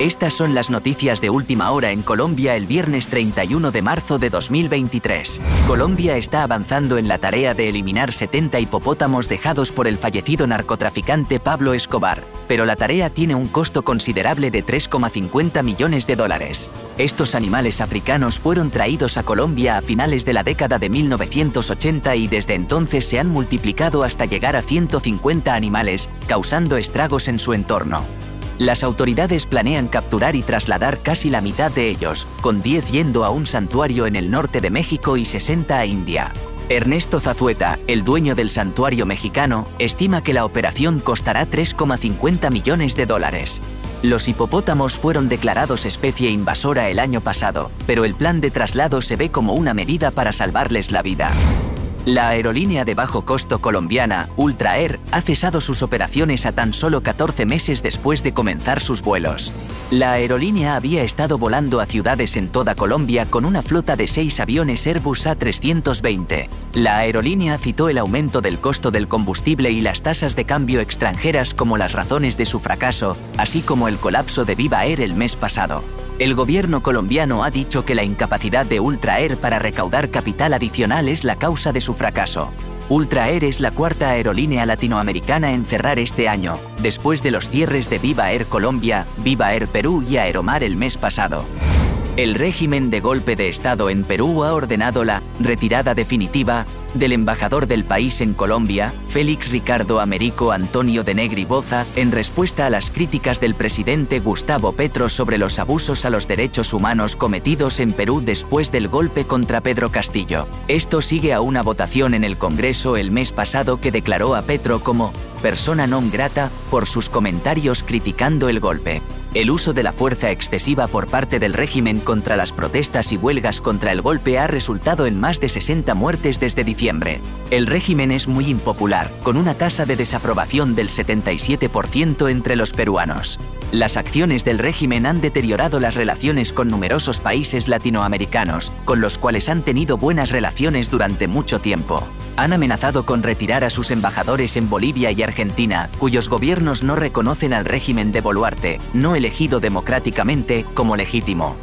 Estas son las noticias de última hora en Colombia el viernes 31 de marzo de 2023. Colombia está avanzando en la tarea de eliminar 70 hipopótamos dejados por el fallecido narcotraficante Pablo Escobar, pero la tarea tiene un costo considerable de 3,50 millones de dólares. Estos animales africanos fueron traídos a Colombia a finales de la década de 1980 y desde entonces se han multiplicado hasta llegar a 150 animales, causando estragos en su entorno. Las autoridades planean capturar y trasladar casi la mitad de ellos, con 10 yendo a un santuario en el norte de México y 60 a India. Ernesto Zazueta, el dueño del santuario mexicano, estima que la operación costará 3,50 millones de dólares. Los hipopótamos fueron declarados especie invasora el año pasado, pero el plan de traslado se ve como una medida para salvarles la vida. La aerolínea de bajo costo colombiana, Ultra Air, ha cesado sus operaciones a tan solo 14 meses después de comenzar sus vuelos. La aerolínea había estado volando a ciudades en toda Colombia con una flota de seis aviones Airbus A320. La aerolínea citó el aumento del costo del combustible y las tasas de cambio extranjeras como las razones de su fracaso, así como el colapso de Viva Air el mes pasado. El gobierno colombiano ha dicho que la incapacidad de Ultra Air para recaudar capital adicional es la causa de su fracaso. Ultra Air es la cuarta aerolínea latinoamericana en cerrar este año, después de los cierres de Viva Air Colombia, Viva Air Perú y Aeromar el mes pasado. El régimen de golpe de Estado en Perú ha ordenado la retirada definitiva del embajador del país en Colombia, Félix Ricardo Américo Antonio de Negri Boza, en respuesta a las críticas del presidente Gustavo Petro sobre los abusos a los derechos humanos cometidos en Perú después del golpe contra Pedro Castillo. Esto sigue a una votación en el Congreso el mes pasado que declaró a Petro como persona non grata por sus comentarios criticando el golpe. El uso de la fuerza excesiva por parte del régimen contra las protestas y huelgas contra el golpe ha resultado en más de 60 muertes desde diciembre. El régimen es muy impopular, con una tasa de desaprobación del 77% entre los peruanos. Las acciones del régimen han deteriorado las relaciones con numerosos países latinoamericanos, con los cuales han tenido buenas relaciones durante mucho tiempo han amenazado con retirar a sus embajadores en Bolivia y Argentina, cuyos gobiernos no reconocen al régimen de Boluarte, no elegido democráticamente, como legítimo.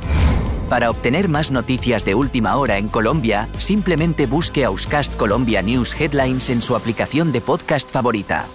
Para obtener más noticias de última hora en Colombia, simplemente busque Auscast Colombia News Headlines en su aplicación de podcast favorita.